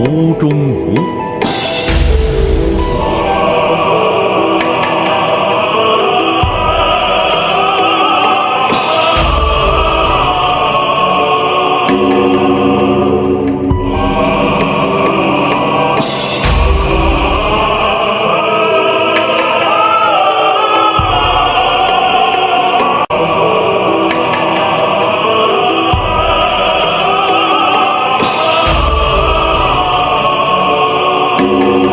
无中无 Lord.